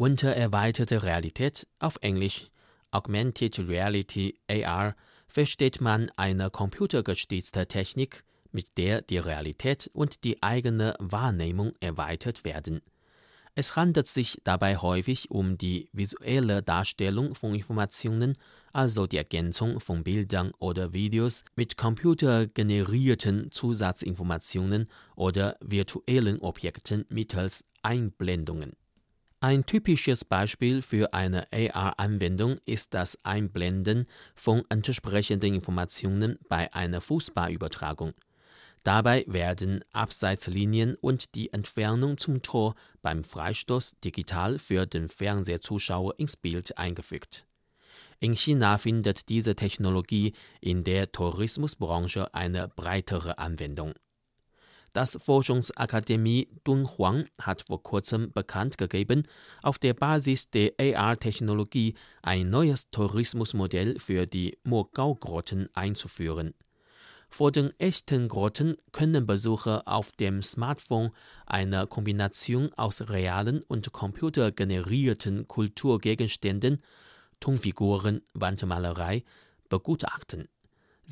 Unter erweiterte Realität auf Englisch Augmented Reality AR versteht man eine computergestützte Technik, mit der die Realität und die eigene Wahrnehmung erweitert werden. Es handelt sich dabei häufig um die visuelle Darstellung von Informationen, also die Ergänzung von Bildern oder Videos mit computergenerierten Zusatzinformationen oder virtuellen Objekten mittels Einblendungen. Ein typisches Beispiel für eine AR-Anwendung ist das Einblenden von entsprechenden Informationen bei einer Fußballübertragung. Dabei werden Abseitslinien und die Entfernung zum Tor beim Freistoß digital für den Fernsehzuschauer ins Bild eingefügt. In China findet diese Technologie in der Tourismusbranche eine breitere Anwendung. Das Forschungsakademie Dunhuang hat vor kurzem bekannt gegeben, auf der Basis der AR-Technologie ein neues Tourismusmodell für die Mogao-Grotten einzuführen. Vor den echten Grotten können Besucher auf dem Smartphone eine Kombination aus realen und computergenerierten Kulturgegenständen, Tonfiguren, Wandmalerei begutachten.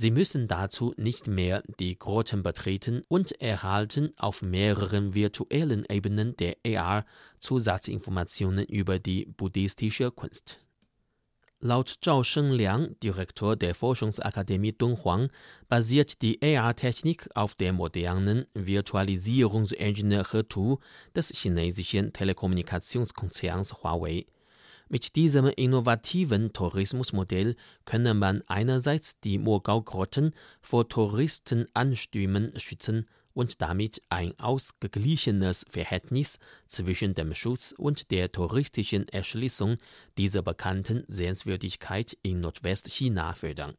Sie müssen dazu nicht mehr die Grotten betreten und erhalten auf mehreren virtuellen Ebenen der AR Zusatzinformationen über die buddhistische Kunst. Laut Zhao Shengliang, Direktor der Forschungsakademie Dunhuang, basiert die AR-Technik auf der modernen Virtualisierungsengine Hetu des chinesischen Telekommunikationskonzerns Huawei. Mit diesem innovativen Tourismusmodell könne man einerseits die Mogao-Grotten vor Touristenanstürmen schützen und damit ein ausgeglichenes Verhältnis zwischen dem Schutz und der touristischen Erschließung dieser bekannten Sehenswürdigkeit in Nordwestchina fördern.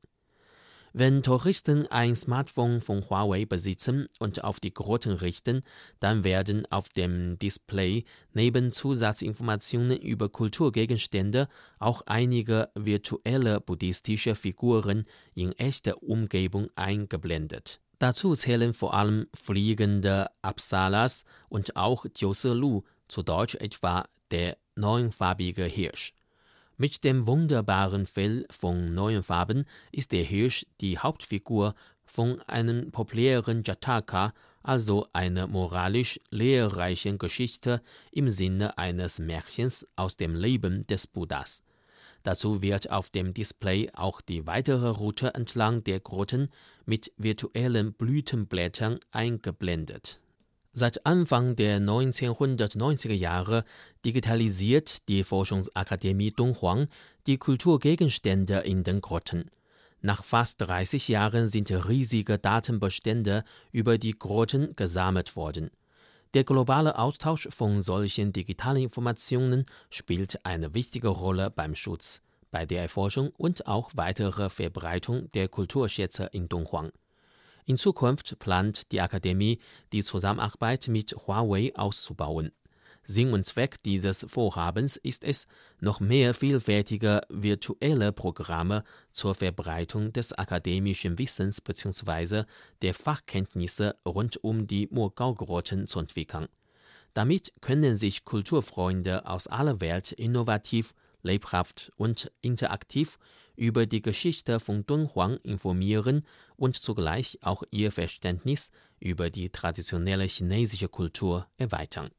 Wenn Touristen ein Smartphone von Huawei besitzen und auf die Grotten richten, dann werden auf dem Display neben Zusatzinformationen über Kulturgegenstände auch einige virtuelle buddhistische Figuren in echter Umgebung eingeblendet. Dazu zählen vor allem fliegende Apsalas und auch Jiusi zu Deutsch etwa der neunfarbige Hirsch. Mit dem wunderbaren Fell von neun Farben ist der Hirsch die Hauptfigur von einem populären Jataka, also einer moralisch lehrreichen Geschichte im Sinne eines Märchens aus dem Leben des Buddhas. Dazu wird auf dem Display auch die weitere Route entlang der Grotten mit virtuellen Blütenblättern eingeblendet. Seit Anfang der 1990er Jahre digitalisiert die Forschungsakademie Dunhuang die Kulturgegenstände in den Grotten. Nach fast 30 Jahren sind riesige Datenbestände über die Grotten gesammelt worden. Der globale Austausch von solchen digitalen Informationen spielt eine wichtige Rolle beim Schutz, bei der Erforschung und auch weiterer Verbreitung der Kulturschätze in Dunhuang. In Zukunft plant die Akademie, die Zusammenarbeit mit Huawei auszubauen. Sinn und Zweck dieses Vorhabens ist es, noch mehr vielfältige virtuelle Programme zur Verbreitung des akademischen Wissens bzw. der Fachkenntnisse rund um die Mogao-Grotten zu entwickeln. Damit können sich Kulturfreunde aus aller Welt innovativ, lebhaft und interaktiv über die Geschichte von Dunhuang informieren und zugleich auch ihr Verständnis über die traditionelle chinesische Kultur erweitern